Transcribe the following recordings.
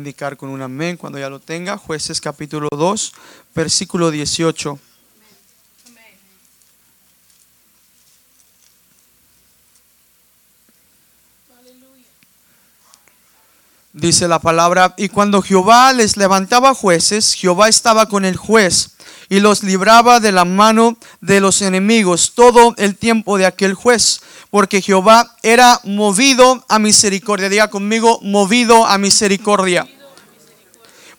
indicar con un amén cuando ya lo tenga. Jueces capítulo 2, versículo 18. Dice la palabra, y cuando Jehová les levantaba jueces, Jehová estaba con el juez y los libraba de la mano de los enemigos todo el tiempo de aquel juez, porque Jehová era movido a misericordia. Diga conmigo, movido a misericordia.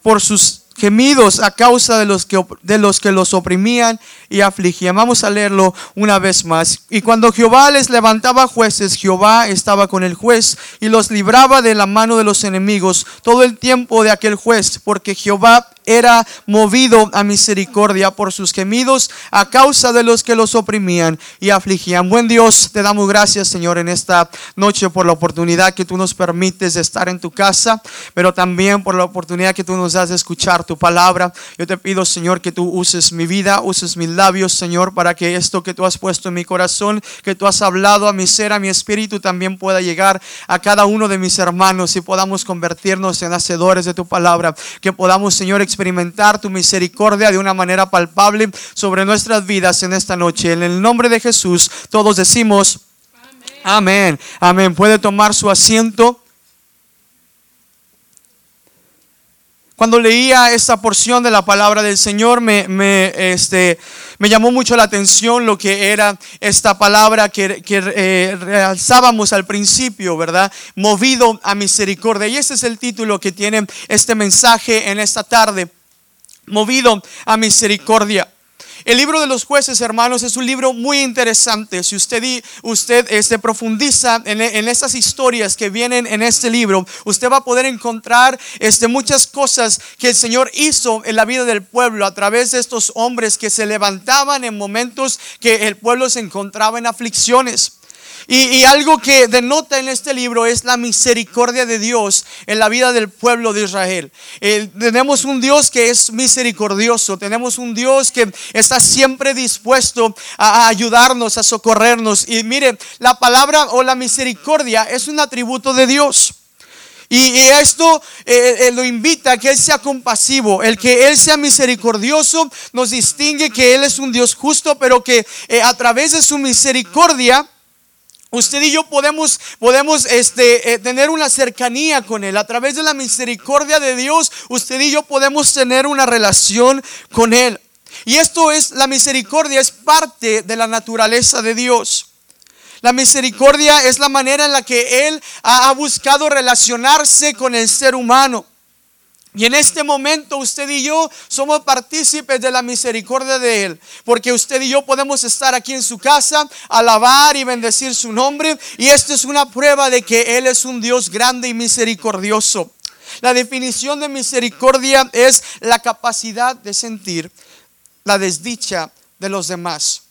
Por sus gemidos a causa de los que, de los, que los oprimían y afligían. Vamos a leerlo una vez más. Y cuando Jehová les levantaba jueces, Jehová estaba con el juez y los libraba de la mano de los enemigos todo el tiempo de aquel juez, porque Jehová era movido a misericordia por sus gemidos a causa de los que los oprimían y afligían. Buen Dios, te damos gracias, Señor, en esta noche por la oportunidad que tú nos permites de estar en tu casa, pero también por la oportunidad que tú nos das de escuchar tu palabra. Yo te pido, Señor, que tú uses mi vida, uses mis labios, Señor, para que esto que tú has puesto en mi corazón, que tú has hablado a mi ser, a mi espíritu, también pueda llegar a cada uno de mis hermanos y podamos convertirnos en hacedores de tu palabra, que podamos, Señor, experimentar tu misericordia de una manera palpable sobre nuestras vidas en esta noche. En el nombre de Jesús, todos decimos, amén, amén. Puede tomar su asiento. Cuando leía esta porción de la palabra del Señor, me, este, me llamó mucho la atención lo que era esta palabra que, que eh, realzábamos al principio, ¿verdad? Movido a misericordia. Y ese es el título que tiene este mensaje en esta tarde. Movido a misericordia. El libro de los jueces, hermanos, es un libro muy interesante. Si usted, usted este, profundiza en, en estas historias que vienen en este libro, usted va a poder encontrar este, muchas cosas que el Señor hizo en la vida del pueblo a través de estos hombres que se levantaban en momentos que el pueblo se encontraba en aflicciones. Y, algo que denota en este libro es la misericordia de Dios en la vida del pueblo de Israel. tenemos un Dios que es misericordioso, tenemos un Dios que está siempre dispuesto a, ayudarnos, a socorrernos. Y mire, la palabra o la misericordia es un atributo de Dios. Y, esto eh, eh, lo invita a que Él sea compasivo, el que Él sea misericordioso nos distingue que Él es un Dios justo, pero que eh, a través de su misericordia Usted y yo podemos, podemos este, eh, tener una cercanía con Él. A través de la misericordia de Dios, usted y yo podemos tener una relación con Él. Y esto es, la misericordia es parte de la naturaleza de Dios. La misericordia es la manera en la que Él ha buscado relacionarse con el ser humano. Y en este momento usted y yo somos partícipes de la misericordia de Él. Porque usted y yo podemos estar aquí en su casa, alabar y bendecir su nombre. Y esto es una prueba de que Él es un Dios grande y misericordioso. La definición de misericordia es la capacidad de sentir la desdicha de los demás.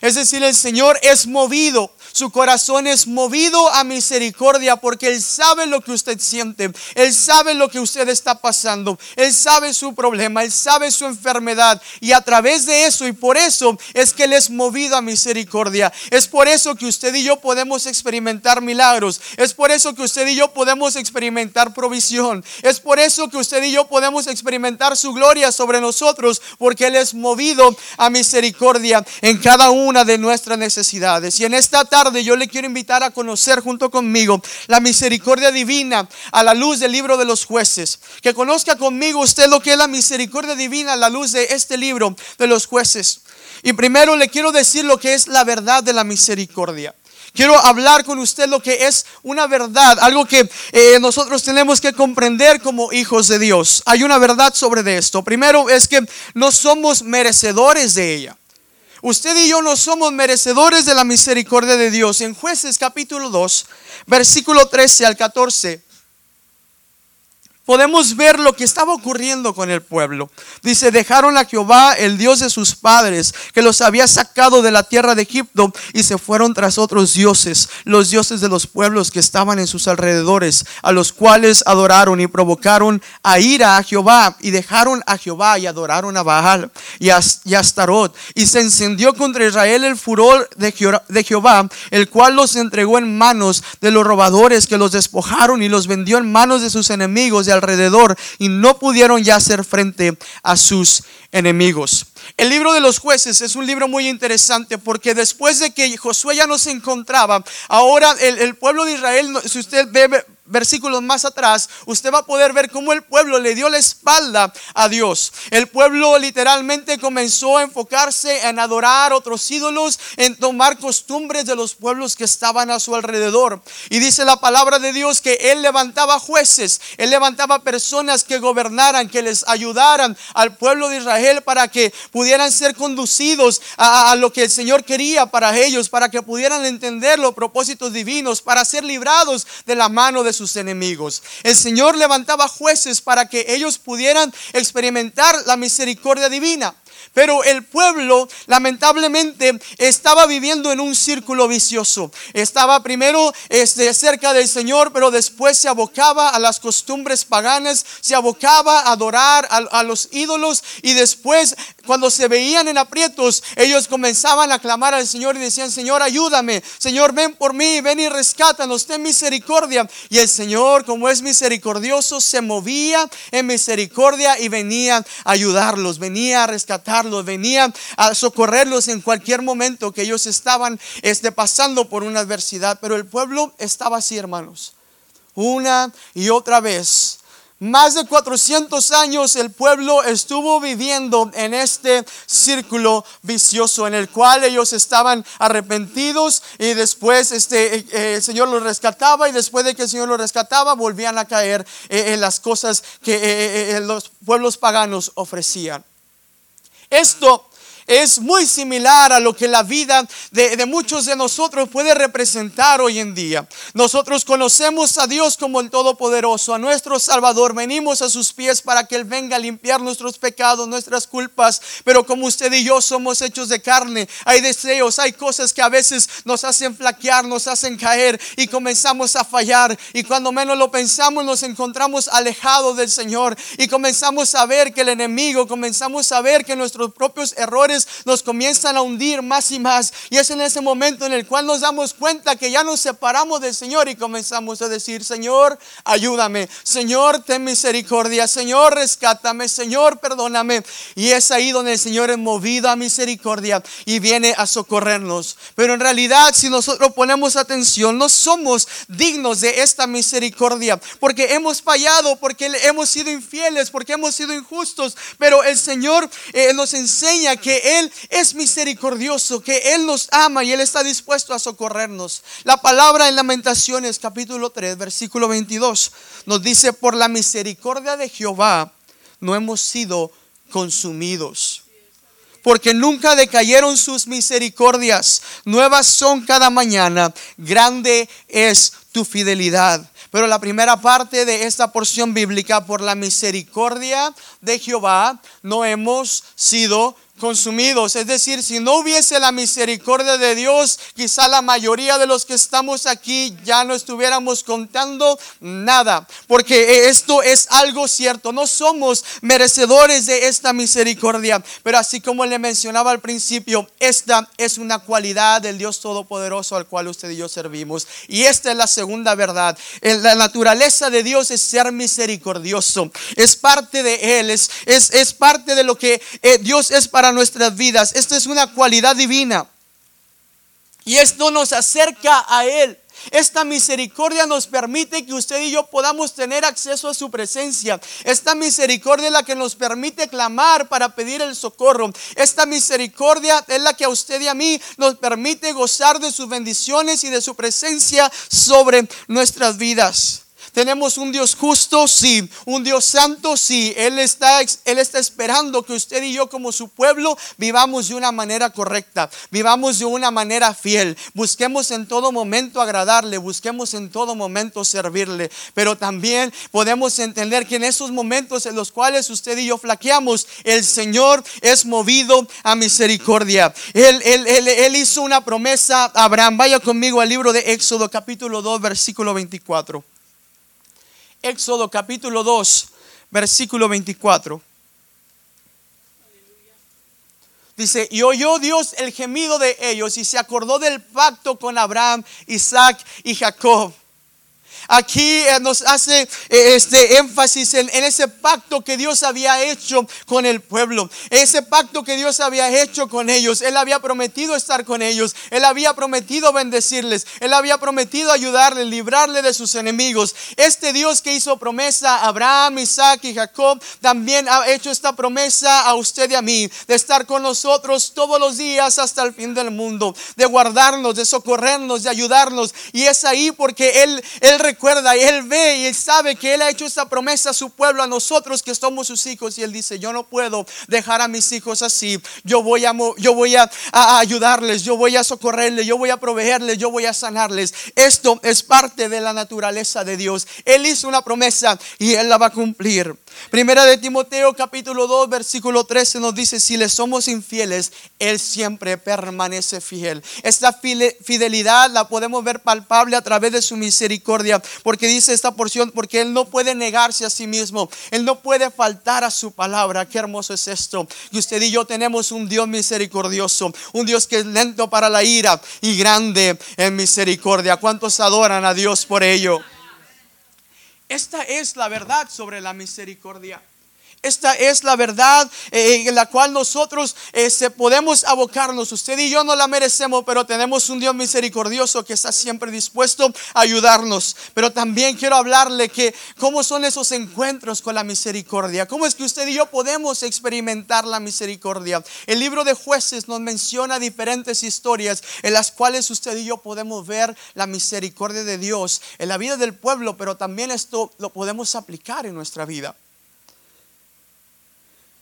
Es decir, el Señor es movido su corazón es movido a misericordia porque Él sabe lo que usted siente. Él sabe lo que usted está pasando. Él sabe su problema. Él sabe su enfermedad. Y a través de eso y por eso es que Él es movido a misericordia. Es por eso que usted y yo podemos experimentar milagros. Es por eso que usted y yo podemos experimentar provisión. Es por eso que usted y yo podemos experimentar su gloria sobre nosotros porque Él es movido a misericordia en cada una de nuestras necesidades. Y en esta tarde yo le quiero invitar a conocer junto conmigo la misericordia divina a la luz del libro de los jueces. Que conozca conmigo usted lo que es la misericordia divina a la luz de este libro de los jueces. Y primero le quiero decir lo que es la verdad de la misericordia. Quiero hablar con usted lo que es una verdad, algo que eh, nosotros tenemos que comprender como hijos de Dios. Hay una verdad sobre esto. Primero es que no somos merecedores de ella. Usted y yo no somos merecedores de la misericordia de Dios. En jueces capítulo 2, versículo 13 al 14 podemos ver lo que estaba ocurriendo con el pueblo. Dice, dejaron a Jehová, el Dios de sus padres, que los había sacado de la tierra de Egipto, y se fueron tras otros dioses, los dioses de los pueblos que estaban en sus alrededores, a los cuales adoraron y provocaron a ira a Jehová, y dejaron a Jehová y adoraron a Baal y a, Astarot. Y se encendió contra Israel el furor de Jehová, el cual los entregó en manos de los robadores que los despojaron y los vendió en manos de sus enemigos y y no pudieron ya hacer frente a sus enemigos. El libro de los jueces es un libro muy interesante porque después de que Josué ya no se encontraba, ahora el, el pueblo de Israel, si usted ve versículos más atrás, usted va a poder ver cómo el pueblo le dio la espalda a Dios. El pueblo literalmente comenzó a enfocarse en adorar otros ídolos, en tomar costumbres de los pueblos que estaban a su alrededor. Y dice la palabra de Dios que Él levantaba jueces, Él levantaba personas que gobernaran, que les ayudaran al pueblo de Israel para que pudieran ser conducidos a, lo que el Señor quería para ellos, para que pudieran entender los propósitos divinos, para ser librados de la mano de sus enemigos. El Señor levantaba jueces para que ellos pudieran experimentar la misericordia divina. Pero el pueblo lamentablemente estaba viviendo en un círculo vicioso. Estaba primero este, cerca del Señor, pero después se abocaba a las costumbres paganas, se abocaba a adorar a, a los ídolos y después cuando se veían en aprietos, ellos comenzaban a clamar al Señor y decían, Señor, ayúdame, Señor, ven por mí, ven y rescátanos, ten misericordia. Y el Señor, como es misericordioso, se movía en misericordia y venía a ayudarlos, venía a rescatarlos, venía a socorrerlos en cualquier momento que ellos estaban este, pasando por una adversidad. Pero el pueblo estaba así, hermanos, una y otra vez más de 400 años el pueblo estuvo viviendo en este círculo vicioso en el cual ellos estaban arrepentidos y después este, eh, eh, el Señor los rescataba y después de que el Señor los rescataba volvían a caer eh, en las cosas que los pueblos paganos ofrecían. Esto es muy similar a lo que la vida de, muchos de nosotros puede representar hoy en día. Nosotros conocemos a Dios como el Todopoderoso, a nuestro Salvador. Venimos a sus pies para que Él venga a limpiar nuestros pecados, nuestras culpas. Pero como usted y yo somos hechos de carne, hay deseos, hay cosas que a veces nos hacen flaquear, nos hacen caer y comenzamos a fallar. Y cuando menos lo pensamos, nos encontramos alejados del Señor y comenzamos a ver que el enemigo, comenzamos a ver que nuestros propios errores nos comienzan a hundir más y más. Y es en ese momento en el cual nos damos cuenta que ya nos separamos del Señor y comenzamos a decir, Señor, ayúdame. Señor, ten misericordia. Señor, rescátame. Señor, perdóname. Y es ahí donde el Señor es movido a misericordia y viene a socorrernos. Pero en realidad, si nosotros ponemos atención, no somos dignos de esta misericordia porque hemos fallado, porque hemos sido infieles, porque hemos sido injustos. Pero el Señor eh, nos enseña que él es misericordioso, que Él nos ama y Él está dispuesto a socorrernos. La palabra en Lamentaciones capítulo 3, versículo 22 nos dice, por la misericordia de Jehová no hemos sido consumidos porque nunca decayeron sus misericordias. Nuevas son cada mañana. Grande es tu fidelidad. Pero la primera parte de esta porción bíblica, por la misericordia de Jehová, no hemos sido consumidos. Es decir, si no hubiese la misericordia de Dios, quizá la mayoría de los que estamos aquí ya no estuviéramos contando nada. Porque esto es algo cierto. No somos merecedores de esta misericordia. Pero así como le mencionaba al principio, esta es una cualidad del Dios Todopoderoso al cual usted y yo servimos. Y esta es la segunda verdad. La naturaleza de Dios es ser misericordioso. Es parte de Él. Es, es, es parte de lo que eh, Dios es para nuestras vidas. Esto es una cualidad divina. Y esto nos acerca a Él. Esta misericordia nos permite que usted y yo podamos tener acceso a su presencia. Esta misericordia es la que nos permite clamar para pedir el socorro. Esta misericordia es la que a usted y a mí nos permite gozar de sus bendiciones y de su presencia sobre nuestras vidas. Tenemos un Dios justo, sí. Un Dios santo, sí. Él está, Él está esperando que usted y yo como su pueblo vivamos de una manera correcta, vivamos de una manera fiel. Busquemos en todo momento agradarle, busquemos en todo momento servirle. Pero también podemos entender que en esos momentos en los cuales usted y yo flaqueamos, el Señor es movido a misericordia. Él, él, él, él hizo una promesa a Abraham. Vaya conmigo al libro de Éxodo capítulo 2, versículo 24. Éxodo capítulo 2, versículo 24. Dice, y oyó Dios el gemido de ellos y se acordó del pacto con Abraham, Isaac y Jacob. Aquí eh, nos hace eh, este énfasis en, ese pacto que Dios había hecho con el pueblo, ese pacto que Dios había hecho con ellos. Él había prometido estar con ellos, Él había prometido bendecirles, Él había prometido ayudarles, librarle de sus enemigos. Este Dios que hizo promesa a Abraham, Isaac y Jacob, también ha hecho esta promesa a usted y a mí, de estar con nosotros todos los días hasta el fin del mundo, de guardarnos, de socorrernos, de ayudarnos. Y es ahí porque Él, Él recuerda y Él ve y Él sabe que Él ha hecho esta promesa a su pueblo, a nosotros que somos sus hijos. Y Él dice, yo no puedo dejar a mis hijos así. Yo voy a, yo voy a ayudarles, yo voy a socorrerles, yo voy a proveerles, yo voy a sanarles. Esto es parte de la naturaleza de Dios. Él hizo una promesa y Él la va a cumplir. Primera de Timoteo capítulo 2 versículo 13 nos dice, si le somos infieles, Él siempre permanece fiel. Esta fidelidad la podemos ver palpable a través de su misericordia, porque dice esta porción, porque Él no puede negarse a sí mismo, Él no puede faltar a su palabra. Qué hermoso es esto. Y usted y yo tenemos un Dios misericordioso, un Dios que es lento para la ira y grande en misericordia. ¿Cuántos adoran a Dios por ello? Esta es la verdad sobre la misericordia. Esta es la verdad eh, en la cual nosotros este, podemos abocarnos. Usted y yo no la merecemos, pero tenemos un Dios misericordioso que está siempre dispuesto a ayudarnos. Pero también quiero hablarle que cómo son esos encuentros con la misericordia. Cómo es que usted y yo podemos experimentar la misericordia. El libro de jueces nos menciona diferentes historias en las cuales usted y yo podemos ver la misericordia de Dios en la vida del pueblo, pero también esto lo podemos aplicar en nuestra vida.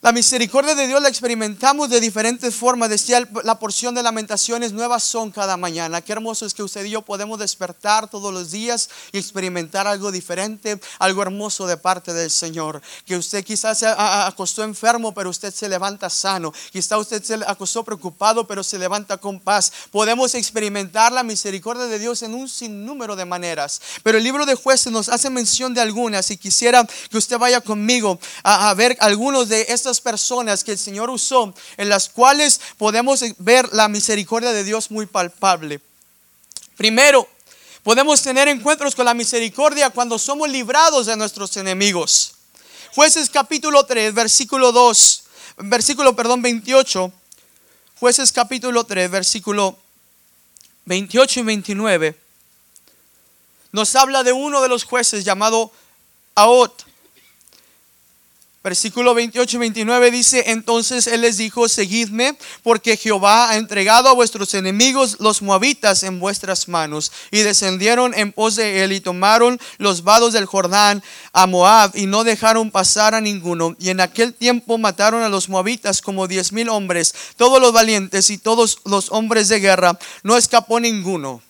La misericordia de Dios la experimentamos de diferentes formas. Decía la porción de lamentaciones, nuevas son cada mañana. Qué hermoso es que usted y yo podemos despertar todos los días y experimentar algo diferente, algo hermoso de parte del Señor. Que usted quizás se acostó enfermo, pero usted se levanta sano. Quizás usted se acostó preocupado, pero se levanta con paz. Podemos experimentar la misericordia de Dios en un sinnúmero de maneras. Pero el libro de jueces nos hace mención de algunas y quisiera que usted vaya conmigo a, ver algunos de estos personas que el Señor usó, en las cuales podemos ver la misericordia de Dios muy palpable. Primero, podemos tener encuentros con la misericordia cuando somos librados de nuestros enemigos. Jueces capítulo 3, versículo 2, versículo, perdón, 28. Jueces capítulo 3, versículo 28 y 29. Nos habla de uno de los jueces llamado Aot. Versículo 28 y 29 dice, entonces él les dijo, seguidme, porque Jehová ha entregado a vuestros enemigos los moabitas en vuestras manos. Y descendieron en pos de él y tomaron los vados del Jordán a Moab y no dejaron pasar a ninguno. Y en aquel tiempo mataron a los moabitas como diez mil hombres, todos los valientes y todos los hombres de guerra. No escapó ninguno.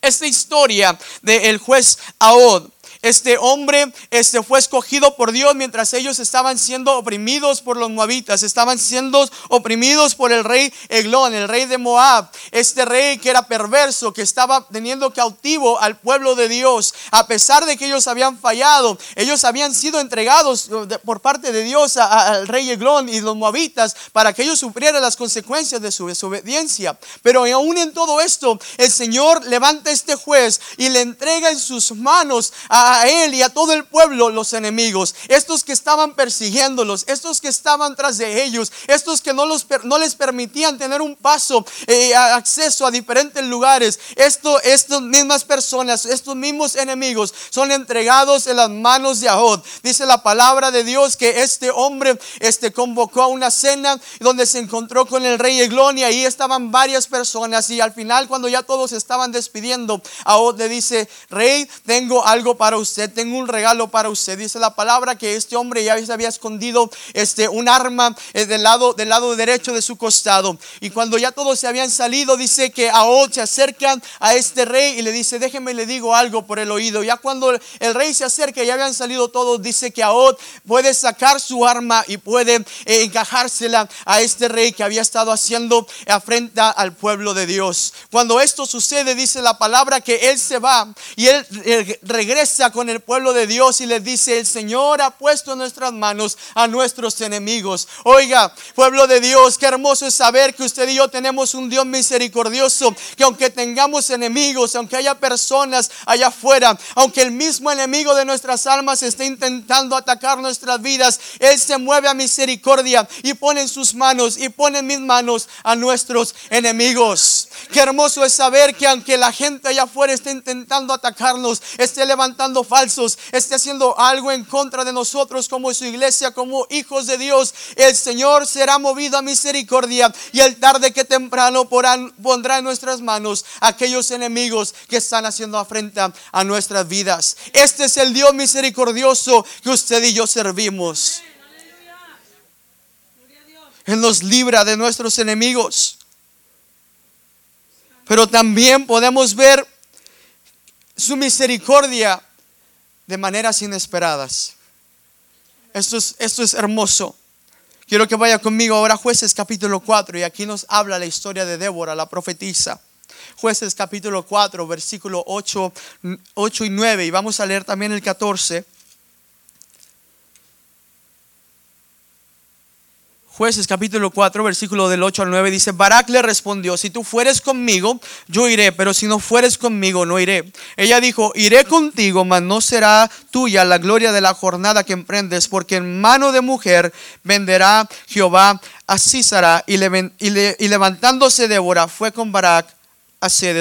Esta historia del juez Ahod este hombre este, fue escogido por Dios mientras ellos estaban siendo oprimidos por los moabitas, estaban siendo oprimidos por el rey Eglón, el rey de Moab, este rey que era perverso, que estaba teniendo cautivo al pueblo de Dios, a pesar de que ellos habían fallado, ellos habían sido entregados por parte de Dios al rey Eglón y los moabitas para que ellos sufrieran las consecuencias de su desobediencia. Pero aún en todo esto, el Señor levanta este juez y le entrega en sus manos a él y a todo el pueblo los enemigos, estos que estaban persiguiéndolos, estos que estaban tras de ellos, estos que no, los, no les permitían tener un paso, eh, acceso a diferentes lugares. Esto, estas mismas personas, estos mismos enemigos son entregados en las manos de Ahod. Dice la palabra de Dios que este hombre este, convocó a una cena donde se encontró con el rey Eglón y ahí estaban varias personas y al final cuando ya todos estaban despidiendo, Ahod le dice, rey, tengo algo para usted, tengo un regalo para usted. Dice la palabra que este hombre ya se había escondido este, un arma eh, del, lado, del lado derecho de su costado. Y cuando ya todos se habían salido, dice que Ahod se acerca a este rey y le dice, déjeme le digo algo por el oído. Ya cuando el rey se acerca, ya habían salido todos, dice que Ahod puede sacar su arma y puede eh, encajársela a este rey que había estado haciendo afrenta al pueblo de Dios. Cuando esto sucede, dice la palabra que él se va y él eh, regresa con el pueblo de Dios y les dice, el Señor ha puesto en nuestras manos a nuestros enemigos. Oiga, pueblo de Dios, qué hermoso es saber que usted y yo tenemos un Dios misericordioso, que aunque tengamos enemigos, aunque haya personas allá afuera, aunque el mismo enemigo de nuestras almas esté intentando atacar nuestras vidas, Él se mueve a misericordia y pone en sus manos y pone en mis manos a nuestros enemigos. Qué hermoso es saber que aunque la gente allá afuera esté intentando atacarnos, esté levantando falsos, esté haciendo algo en contra de nosotros como su iglesia, como hijos de Dios, el Señor será movido a misericordia y el tarde que temprano pondrá en nuestras manos aquellos enemigos que están haciendo afrenta a nuestras vidas. Este es el Dios misericordioso que usted y yo servimos. Él nos libra de nuestros enemigos. Pero también podemos ver su misericordia de maneras inesperadas. Esto es, esto es hermoso. Quiero que vaya conmigo ahora jueces capítulo 4 y aquí nos habla la historia de Débora, la profetisa. Jueces capítulo 4, versículo 8, 8 y 9 y vamos a leer también el 14. Jueces capítulo 4, versículo del 8 al 9 dice, Barak le respondió, si tú fueres conmigo, yo iré, pero si no fueres conmigo, no iré. Ella dijo, iré contigo, mas no será tuya la gloria de la jornada que emprendes, porque en mano de mujer venderá Jehová a Císara. Y, y levantándose Débora fue con Barak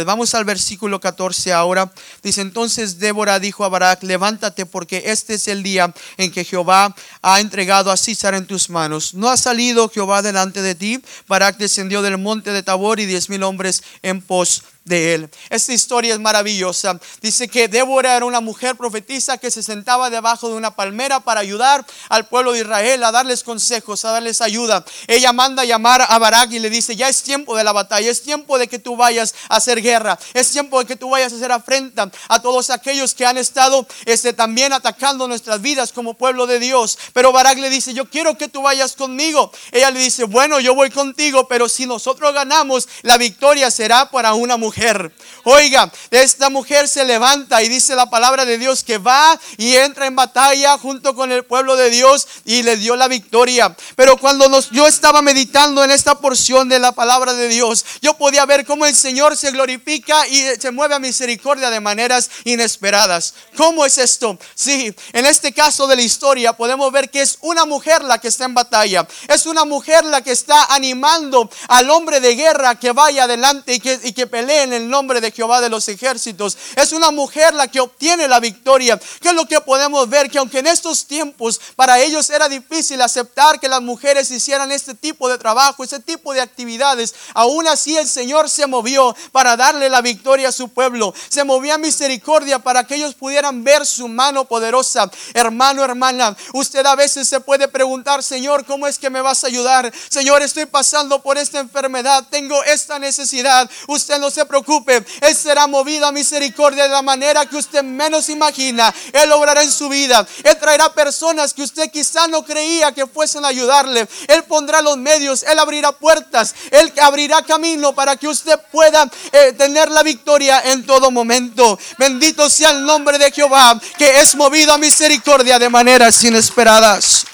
Vamos al versículo 14 ahora. Dice entonces Débora dijo a Barak, levántate porque este es el día en que Jehová ha entregado a César en tus manos. ¿No ha salido Jehová delante de ti? Barak descendió del monte de Tabor y diez mil hombres en pos de él. Esta historia es maravillosa. Dice que Débora era una mujer profetisa que se sentaba debajo de una palmera para ayudar al pueblo de Israel, a darles consejos, a darles ayuda. Ella manda a llamar a Barak y le dice, ya es tiempo de la batalla, es tiempo de que tú vayas a hacer guerra, es tiempo de que tú vayas a hacer afrenta a todos aquellos que han estado este, también atacando nuestras vidas como pueblo de Dios. Pero Barak le dice, yo quiero que tú vayas conmigo. Ella le dice, bueno, yo voy contigo, pero si nosotros ganamos, la victoria será para una mujer Oiga, esta mujer se levanta y dice la palabra de Dios que va y entra en batalla junto con el pueblo de Dios y le dio la victoria. Pero cuando yo estaba meditando en esta porción de la palabra de Dios, yo podía ver cómo el Señor se glorifica y se mueve a misericordia de maneras inesperadas. ¿Cómo es esto? Sí, en este caso de la historia podemos ver que es una mujer la que está en batalla. Es una mujer la que está animando al hombre de guerra que vaya adelante y que, y que pelee en el nombre de Jehová de los ejércitos. Es una mujer la que obtiene la victoria. ¿Qué es lo que podemos ver? Que aunque en estos tiempos para ellos era difícil aceptar que las mujeres hicieran este tipo de trabajo, ese tipo de actividades, aún así el Señor se movió para darle la victoria a su pueblo. Se movía misericordia para que ellos pudieran ver su mano poderosa. Hermano, hermana, usted a veces se puede preguntar, Señor, ¿cómo es que me vas a ayudar? Señor, estoy pasando por esta enfermedad, tengo esta necesidad. Usted no se preocupe él será movido a misericordia de la manera que usted menos imagina. Él obrará en su vida. Él traerá personas que usted quizá no creía que fuesen a ayudarle. Él pondrá los medios. Él abrirá puertas. Él abrirá camino para que usted pueda eh, tener la victoria en todo momento. Bendito sea el nombre de Jehová, que es movido a misericordia de maneras inesperadas.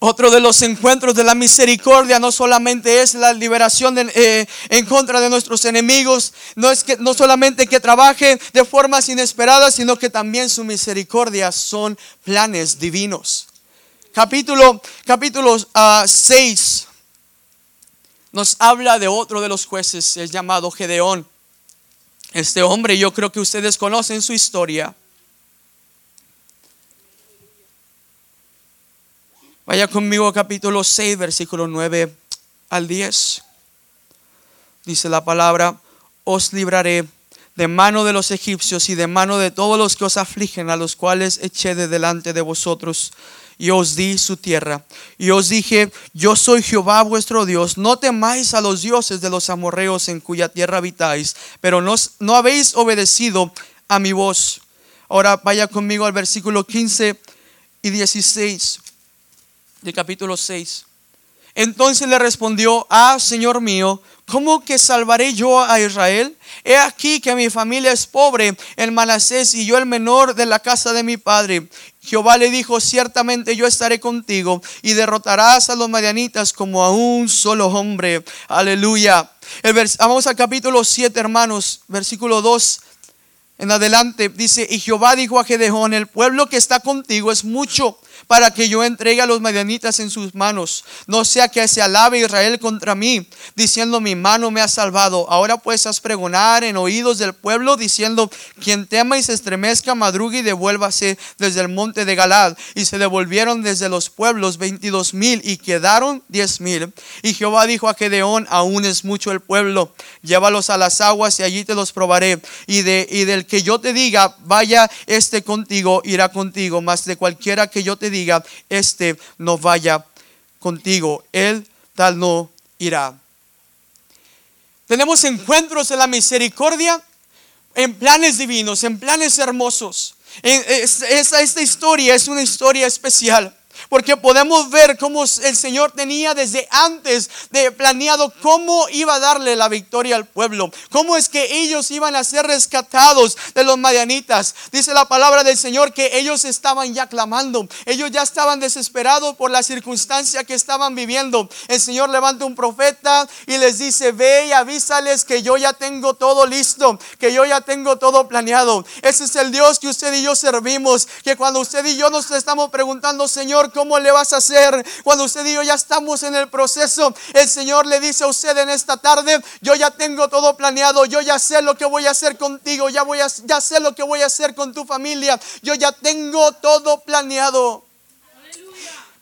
Otro de los encuentros de la misericordia no solamente es la liberación eh, en contra de nuestros enemigos, no es que no solamente que trabaje de formas inesperadas, sino que también su misericordia son planes divinos. Capítulo capítulo 6 ah, nos habla de otro de los jueces, es llamado Gedeón. Este hombre, yo creo que ustedes conocen su historia. Vaya conmigo capítulo 6, versículo 9 al 10. Dice la palabra, os libraré de mano de los egipcios y de mano de todos los que os afligen, a los cuales eché de delante de vosotros y os di su tierra. Y os dije, yo soy Jehová vuestro Dios, no temáis a los dioses de los amorreos en cuya tierra habitáis, pero no, no habéis obedecido a mi voz. Ahora vaya conmigo al versículo 15 y 16 del capítulo 6. Entonces le respondió, ah, Señor mío, ¿cómo que salvaré yo a Israel? He aquí que mi familia es pobre en Manasés y yo el menor de la casa de mi padre. Jehová le dijo, ciertamente yo estaré contigo y derrotarás a los madianitas como a un solo hombre. Aleluya. vamos al capítulo 7, hermanos, versículo 2 en adelante. Dice, y Jehová dijo a Gedeón, el pueblo que está contigo es mucho para que yo entregue a los madianitas en sus manos. No sea que se alabe Israel contra mí, diciendo mi mano me ha salvado. Ahora pues haz pregonar en oídos del pueblo, diciendo, quien tema y se estremezca, madrugue y devuélvase desde el monte de Galad. Y se devolvieron desde los pueblos veintidós mil y quedaron diez mil. Y Jehová dijo a Gedeón, aún es mucho el pueblo, llévalos a las aguas y allí te los probaré. Y, de, y del que yo te diga, vaya este contigo, irá contigo, mas de cualquiera que yo te diga, diga, este no vaya contigo, él tal no irá. Tenemos encuentros en la misericordia, en planes divinos, en planes hermosos. Esta historia es una historia especial. Porque podemos ver cómo el Señor tenía desde antes de planeado cómo iba a darle la victoria al pueblo. Cómo es que ellos iban a ser rescatados de los madianitas. Dice la palabra del Señor que ellos estaban ya clamando. Ellos ya estaban desesperados por la circunstancia que estaban viviendo. El Señor levanta un profeta y les dice, ve y avísales que yo ya tengo todo listo, que yo ya tengo todo planeado. Ese es el Dios que usted y yo servimos. Que cuando usted y yo nos estamos preguntando, Señor, ¿cómo le vas a hacer? Cuando usted y yo ya estamos en el proceso, el Señor le dice a usted en esta tarde, yo ya tengo todo planeado, yo ya sé lo que voy a hacer contigo, ya, voy a, ya sé lo que voy a hacer con tu familia, yo ya tengo todo planeado.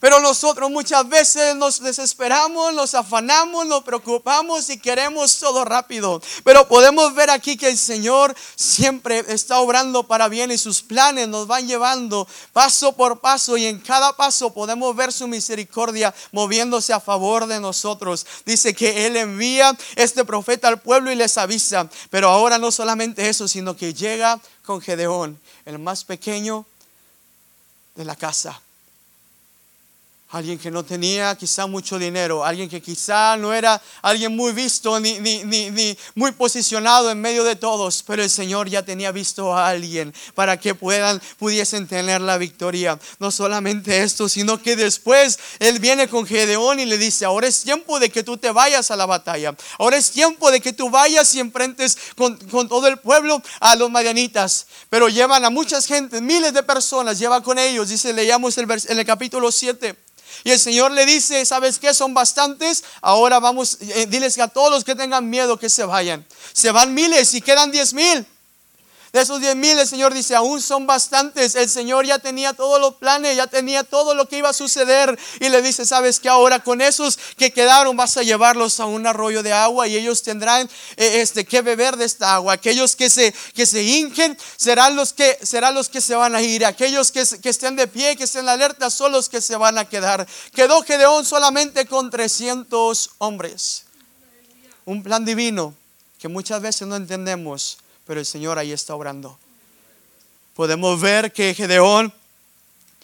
Pero nosotros muchas veces nos desesperamos, nos afanamos, nos preocupamos y queremos todo rápido. Pero podemos ver aquí que el Señor siempre está obrando para bien y sus planes nos van llevando paso por paso y en cada paso podemos ver su misericordia moviéndose a favor de nosotros. Dice que Él envía este profeta al pueblo y les avisa. Pero ahora no solamente eso, sino que llega con Gedeón, el más pequeño de la casa Alguien que no tenía quizá mucho dinero, alguien que quizá no era alguien muy visto ni, muy posicionado en medio de todos, pero el Señor ya tenía visto a alguien para que puedan, pudiesen tener la victoria. No solamente esto, sino que después Él viene con Gedeón y le dice, ahora es tiempo de que tú te vayas a la batalla, ahora es tiempo de que tú vayas y enfrentes con, todo el pueblo a los madianitas, pero llevan a muchas gentes, miles de personas, lleva con ellos, dice, leíamos el, el capítulo 7. Y el Señor le dice, ¿sabes qué? Son bastantes. Ahora vamos, eh, diles a todos los que tengan miedo que se vayan. Se van miles y quedan diez mil. De esos diez mil, el Señor dice, aún son bastantes. El Señor ya tenía todos los planes, ya tenía todo lo que iba a suceder. Y le dice, sabes que ahora con esos que quedaron vas a llevarlos a un arroyo de agua y ellos tendrán eh, este, que beber de esta agua. Aquellos que se, que se serán los que, serán los que se van a ir. Aquellos que, que estén de pie, que estén alerta, son los que se van a quedar. Quedó Gedeón solamente con 300 hombres. Un plan divino que muchas veces no entendemos pero el Señor ahí está obrando. Podemos ver que Gedeón,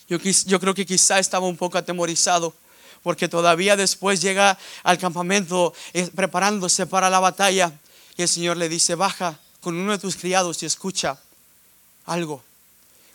yo, yo creo que quizá estaba un poco atemorizado, porque todavía después llega al campamento eh, preparándose para la batalla y el Señor le dice, baja con uno de tus criados y escucha algo.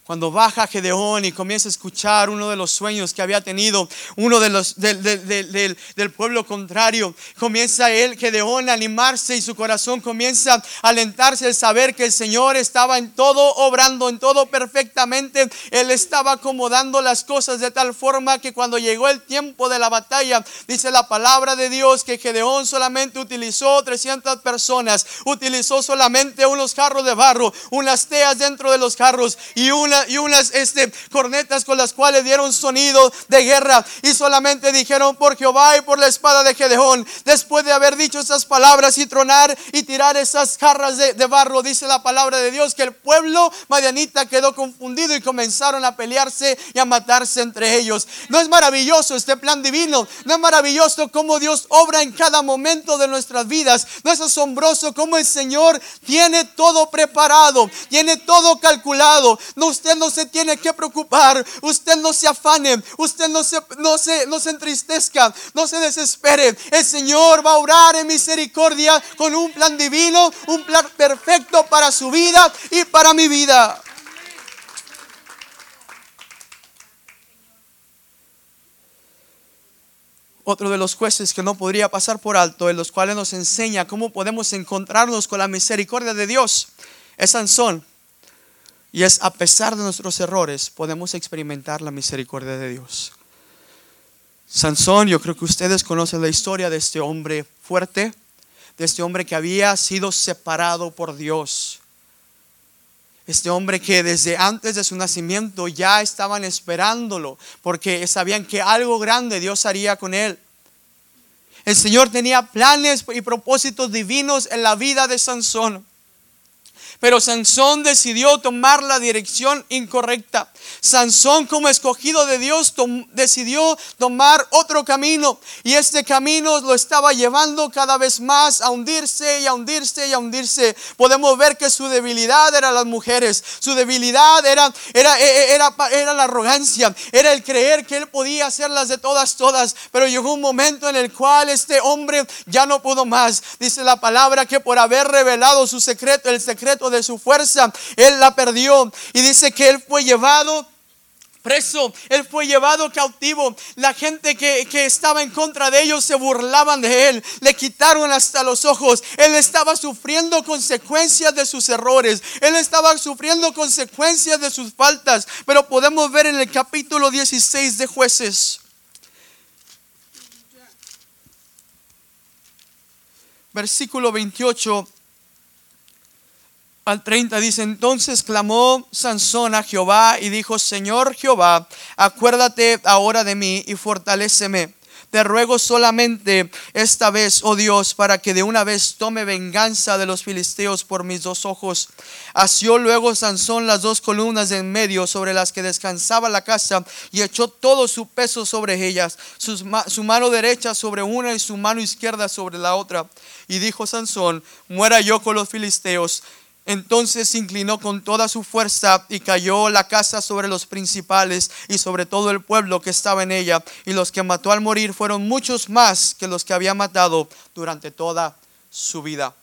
Cuando baja Gedeón y comienza a escuchar uno de los sueños que había tenido, uno de los del, del, pueblo contrario, comienza él, Gedeón, a animarse y su corazón comienza a alentarse al saber que el Señor estaba en todo, obrando en todo perfectamente. Él estaba acomodando las cosas de tal forma que cuando llegó el tiempo de la batalla, dice la palabra de Dios que Gedeón solamente utilizó 300 personas, utilizó solamente unos carros de barro, unas teas dentro de los carros y una y unas este, cornetas con las cuales dieron sonido de guerra y solamente dijeron por Jehová y por la espada de Gedeón. Después de haber dicho esas palabras y tronar y tirar esas jarras de, barro, dice la palabra de Dios que el pueblo madianita quedó confundido y comenzaron a pelearse y a matarse entre ellos. No es maravilloso este plan divino, no es maravilloso cómo Dios obra en cada momento de nuestras vidas, no es asombroso cómo el Señor tiene todo preparado, tiene todo calculado. No usted Usted no se tiene que preocupar. Usted no se afane. Usted no se, no se, no se entristezca. No se desespere. El Señor va a orar en misericordia con un plan divino, un plan perfecto para su vida y para mi vida. otro de los jueces que no podría pasar por alto, en los cuales nos enseña cómo podemos encontrarnos con la misericordia de Dios, es Sansón. Y es a pesar de nuestros errores, podemos experimentar la misericordia de Dios. Sansón, yo creo que ustedes conocen la historia de este hombre fuerte, de este hombre que había sido separado por Dios. Este hombre que desde antes de su nacimiento ya estaban esperándolo, porque sabían que algo grande Dios haría con él. El Señor tenía planes y propósitos divinos en la vida de Sansón. Pero Sansón decidió tomar la dirección incorrecta. Sansón como escogido de Dios decidió tomar otro camino y este camino lo estaba llevando cada vez más a hundirse y a hundirse y a hundirse. Podemos ver que su debilidad era las mujeres, su debilidad era, era, e, e, era, era la arrogancia, era el creer que él podía hacerlas de todas, todas. Pero llegó un momento en el cual este hombre ya no pudo más. Dice la palabra que por haber revelado su secreto, el secreto de su fuerza, él la perdió. Y dice que él fue llevado preso, él fue llevado cautivo. La gente que, que, estaba en contra de ellos se burlaban de él, le quitaron hasta los ojos. Él estaba sufriendo consecuencias de sus errores, él estaba sufriendo consecuencias de sus faltas. Pero podemos ver en el capítulo 16 de jueces. Versículo 28 al 30 dice, entonces clamó Sansón a Jehová y dijo, Señor Jehová, acuérdate ahora de mí y fortaléceme. Te ruego solamente esta vez, oh Dios, para que de una vez tome venganza de los filisteos por mis dos ojos. Asió luego Sansón las dos columnas de en medio sobre las que descansaba la casa y echó todo su peso sobre ellas, su mano derecha sobre una y su mano izquierda sobre la otra. Y dijo Sansón, muera yo con los filisteos. Entonces se inclinó con toda su fuerza y cayó la casa sobre los principales y sobre todo el pueblo que estaba en ella. Y los que mató al morir fueron muchos más que los que había matado durante toda su vida.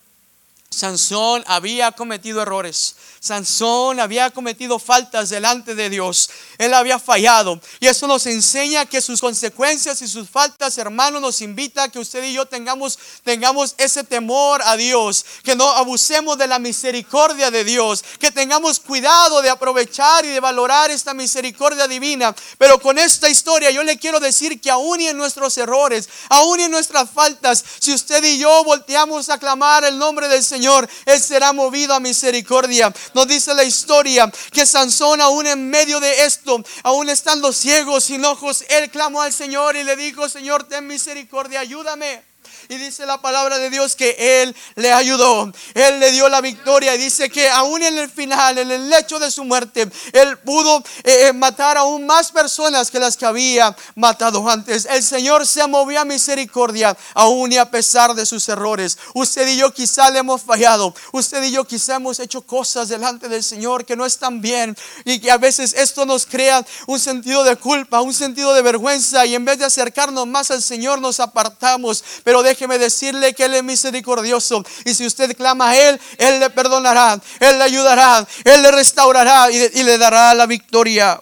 Sansón había cometido errores. Sansón había cometido faltas delante de Dios. Él había fallado. Y eso nos enseña que sus consecuencias y sus faltas, hermano, nos invita a que usted y yo tengamos, tengamos ese temor a Dios. Que no abusemos de la misericordia de Dios. Que tengamos cuidado de aprovechar y de valorar esta misericordia divina. Pero con esta historia yo le quiero decir que aún en nuestros errores, aún en nuestras faltas, si usted y yo volteamos a clamar el nombre del Señor, Él será movido a misericordia. Nos dice la historia que Sansón aún en medio de esto, aún estando ciego, sin ojos, él clamó al Señor y le dijo, Señor, ten misericordia, ayúdame. Y dice la palabra de Dios que Él le ayudó. Él le dio la victoria. Y dice que aún en el final, en el lecho de su muerte, Él pudo eh, eh, matar aún más personas que las que había matado antes. El Señor se movió a misericordia, aún y a pesar de sus errores. Usted y yo quizá le hemos fallado. Usted y yo quizá hemos hecho cosas delante del Señor que no están bien. Y que a veces esto nos crea un sentido de culpa, un sentido de vergüenza. Y en vez de acercarnos más al Señor, nos apartamos. Pero de déjeme decirle que Él es misericordioso. Y si usted clama a Él, Él le perdonará, Él le ayudará, Él le restaurará y, le dará la victoria.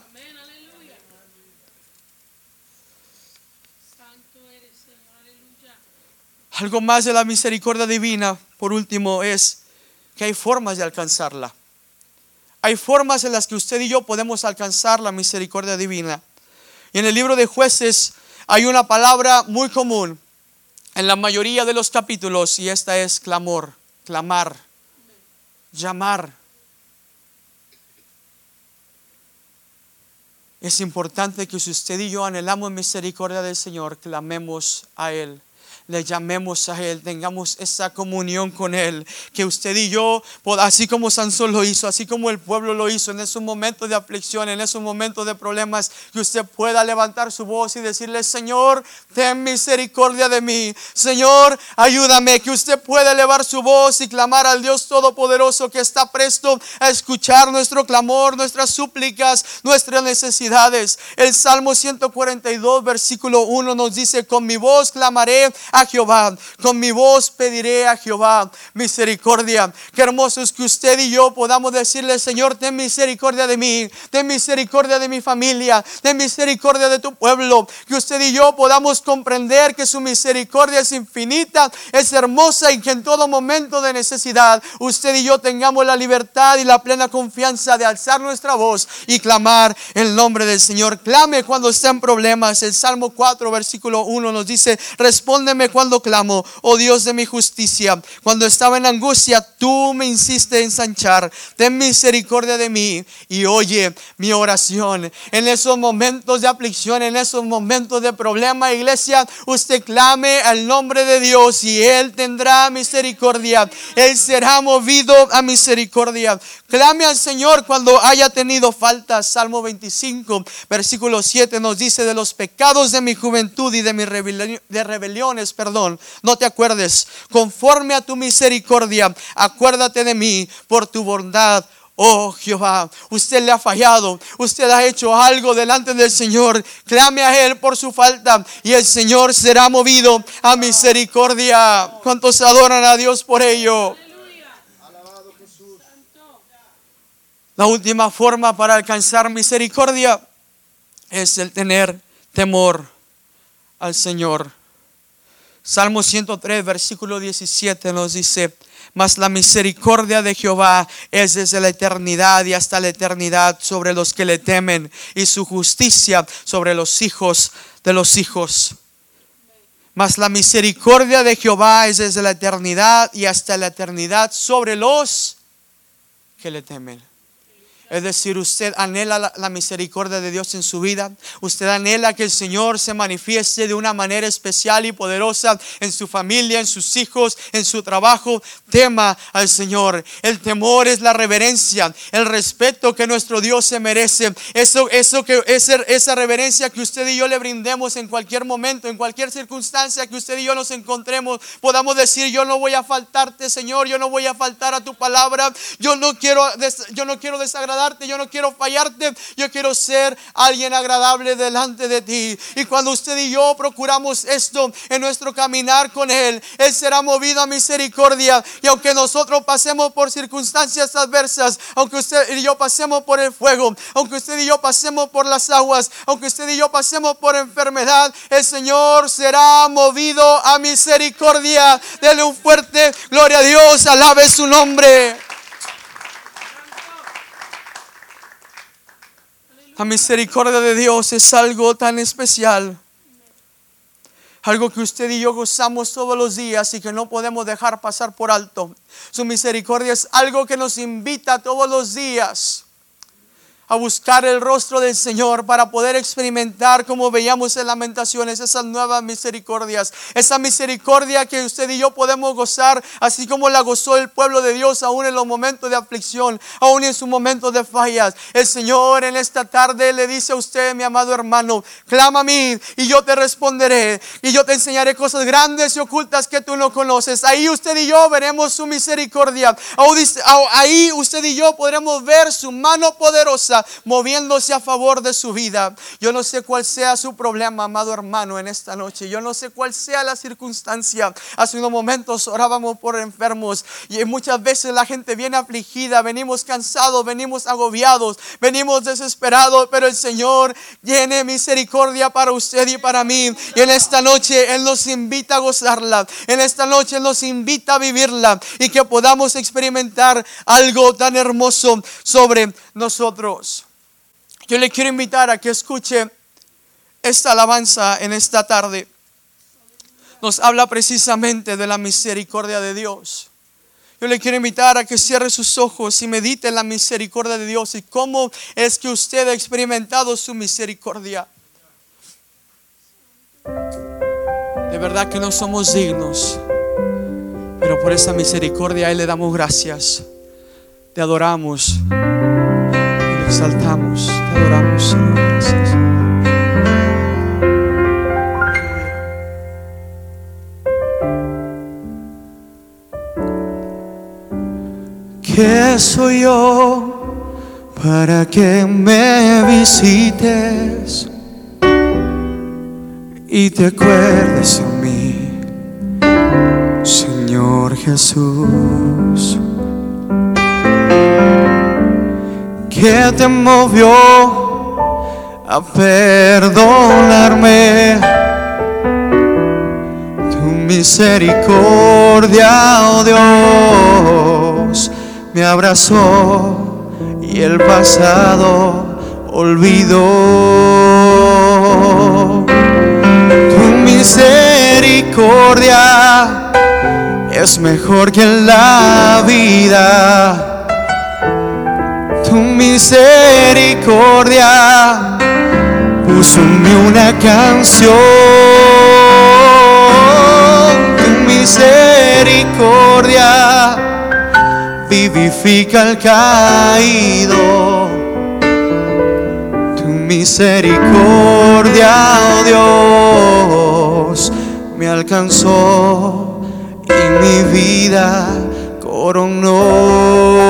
Algo más de la misericordia divina, por último, es que hay formas de alcanzarla. Hay formas en las que usted y yo podemos alcanzar la misericordia divina. Y en el libro de jueces hay una palabra muy común en la mayoría de los capítulos y esta es clamor, clamar, llamar. Es importante que si usted y yo anhelamos misericordia del Señor, clamemos a Él. Le llamemos a Él, tengamos esa comunión con Él, que usted y yo, así como Sansón lo hizo, así como el pueblo lo hizo en esos momentos de aflicción, en esos momentos de problemas, que usted pueda levantar su voz y decirle, Señor, ten misericordia de mí, Señor, ayúdame, que usted pueda elevar su voz y clamar al Dios Todopoderoso que está presto a escuchar nuestro clamor, nuestras súplicas, nuestras necesidades. El Salmo 142, versículo 1 nos dice, con mi voz clamaré a Jehová. Con mi voz pediré a Jehová misericordia. Qué hermoso es que usted y yo podamos decirle, Señor, ten misericordia de mí, ten misericordia de mi familia, ten misericordia de tu pueblo. Que usted y yo podamos comprender que su misericordia es infinita, es hermosa y que en todo momento de necesidad usted y yo tengamos la libertad y la plena confianza de alzar nuestra voz y clamar el nombre del Señor. Clame cuando estén problemas. El Salmo 4, versículo 1 nos dice, respóndeme cuando clamo, oh Dios de mi justicia. Cuando estaba en angustia, tú me insiste ensanchar. Ten misericordia de mí y oye mi oración. En esos momentos de aflicción, en esos momentos de problema, iglesia, usted clame al nombre de Dios y Él tendrá misericordia. Él será movido a misericordia. Clame al Señor cuando haya tenido falta. Salmo 25, versículo 7 nos dice de los pecados de mi juventud y de mis rebeliones perdón, no te acuerdes. Conforme a tu misericordia, acuérdate de mí por tu bondad. Oh Jehová, usted le ha fallado, usted ha hecho algo delante del Señor. Clame a Él por su falta y el Señor será movido a misericordia. ¿Cuántos adoran a Dios por ello? La última forma para alcanzar misericordia es el tener temor al Señor. Salmo 103, versículo 17 nos dice, mas la misericordia de Jehová es desde la eternidad y hasta la eternidad sobre los que le temen y su justicia sobre los hijos de los hijos. Mas la misericordia de Jehová es desde la eternidad y hasta la eternidad sobre los que le temen. Es decir, usted anhela la, misericordia de Dios en su vida. Usted anhela que el Señor se manifieste de una manera especial y poderosa en su familia, en sus hijos, en su trabajo. Tema al Señor. El temor es la reverencia, el respeto que nuestro Dios se merece. Eso, eso que esa, esa reverencia que usted y yo le brindemos en cualquier momento, en cualquier circunstancia que usted y yo nos encontremos, podamos decir, yo no voy a faltarte, Señor, yo no voy a faltar a tu palabra. Yo no quiero, yo no quiero desagradar yo no quiero fallarte, yo quiero ser alguien agradable delante de ti. Y cuando usted y yo procuramos esto en nuestro caminar con Él, Él será movido a misericordia. Y aunque nosotros pasemos por circunstancias adversas, aunque usted y yo pasemos por el fuego, aunque usted y yo pasemos por las aguas, aunque usted y yo pasemos por enfermedad, el Señor será movido a misericordia. Dele un fuerte gloria a Dios, alabe su nombre. La misericordia de Dios es algo tan especial. Algo que usted y yo gozamos todos los días y que no podemos dejar pasar por alto. Su misericordia es algo que nos invita todos los días a buscar el rostro del Señor para poder experimentar, como veíamos en Lamentaciones, esas nuevas misericordias. Esa misericordia que usted y yo podemos gozar, así como la gozó el pueblo de Dios, aún en los momentos de aflicción, aún en sus momentos de fallas. El Señor en esta tarde le dice a usted, mi amado hermano, clama a mí y yo te responderé y yo te enseñaré cosas grandes y ocultas que tú no conoces. Ahí usted y yo veremos su misericordia. Ahí usted y yo podremos ver su mano poderosa moviéndose a favor de su vida. Yo no sé cuál sea su problema, amado hermano, en esta noche. Yo no sé cuál sea la circunstancia. Hace unos momentos orábamos por enfermos y muchas veces la gente viene afligida, venimos cansados, venimos agobiados, venimos desesperados, pero el Señor tiene misericordia para usted y para mí. Y en esta noche Él nos invita a gozarla. En esta noche Él nos invita a vivirla y que podamos experimentar algo tan hermoso sobre nosotros. Yo le quiero invitar a que escuche esta alabanza en esta tarde. Nos habla precisamente de la misericordia de Dios. Yo le quiero invitar a que cierre sus ojos y medite en la misericordia de Dios y cómo es que usted ha experimentado su misericordia. De verdad que no somos dignos, pero por esa misericordia a Él le damos gracias. Te adoramos y le exaltamos. Gracias. ¿Qué soy yo para que me visites y te acuerdes de mí, Señor Jesús? ¿Qué te movió a perdonarme? Tu misericordia, oh Dios, me abrazó y el pasado olvidó. Tu misericordia es mejor que la vida misericordia puso una canción. Tu misericordia vivifica al caído. Tu misericordia, oh Dios, me alcanzó y mi vida coronó.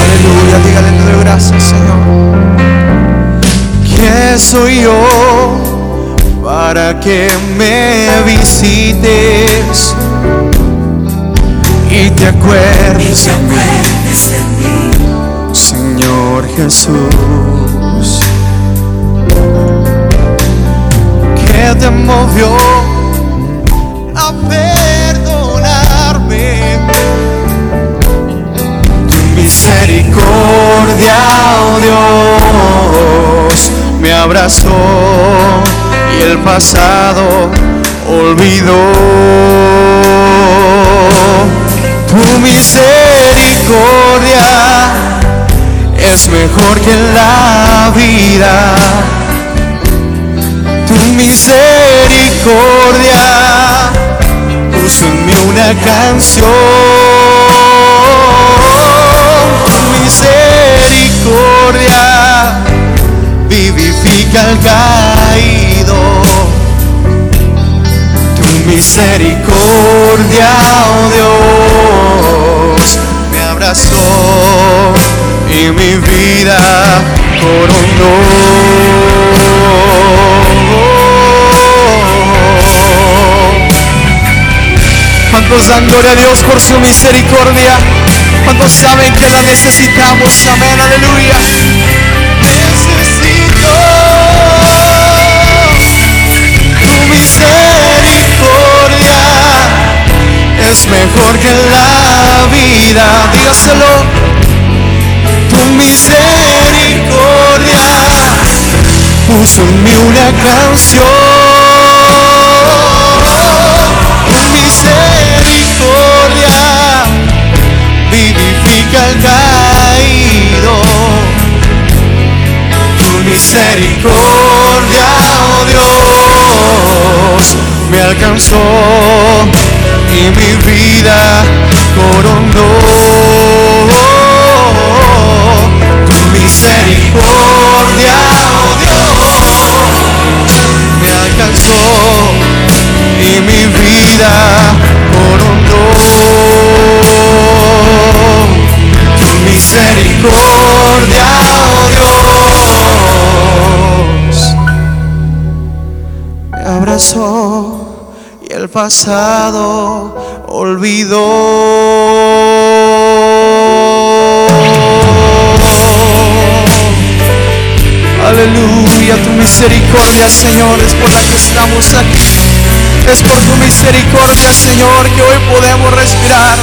Aleluya, dígale te doy gracias, Señor. ¿Qué soy yo para que me visites y te acuerdes de mí, Señor Jesús? ¿Qué te movió a perdonarme? Misericordia, oh Dios, me abrazó y el pasado olvidó. Tu misericordia es mejor que la vida. Tu misericordia puso en mí una canción. Misericordia vivifica al caído. Tu misericordia, oh Dios, me abrazó y mi vida coronó. ¿Cuántos dan gloria a Dios por su misericordia? ¿Cuántos saben que la necesitamos? Amén, aleluya. Necesito tu misericordia. Es mejor que la vida. Dígaselo. Tu misericordia puso en mí una canción. Vivifica al caído. Tu misericordia, oh Dios, me alcanzó y mi vida coronó. Pasado olvidó. Aleluya, tu misericordia, Señor, es por la que estamos aquí. Es por tu misericordia, Señor, que hoy podemos respirar.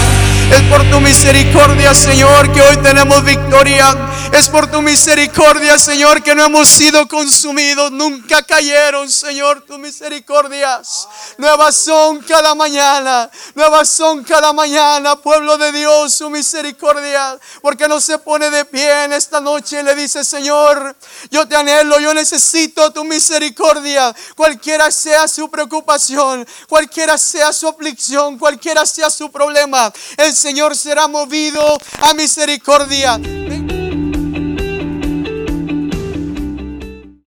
Es por tu misericordia, Señor, que hoy tenemos victoria. Es por tu misericordia, Señor, que no hemos sido consumidos. Nunca cayeron, Señor, tus misericordias. Nuevas son cada mañana. Nuevas son cada mañana, pueblo de Dios, su misericordia. Porque no se pone de pie en esta noche y le dice, Señor, yo te anhelo, yo necesito tu misericordia. Cualquiera sea su preocupación, cualquiera sea su aflicción, cualquiera sea su problema, el Señor será movido a misericordia.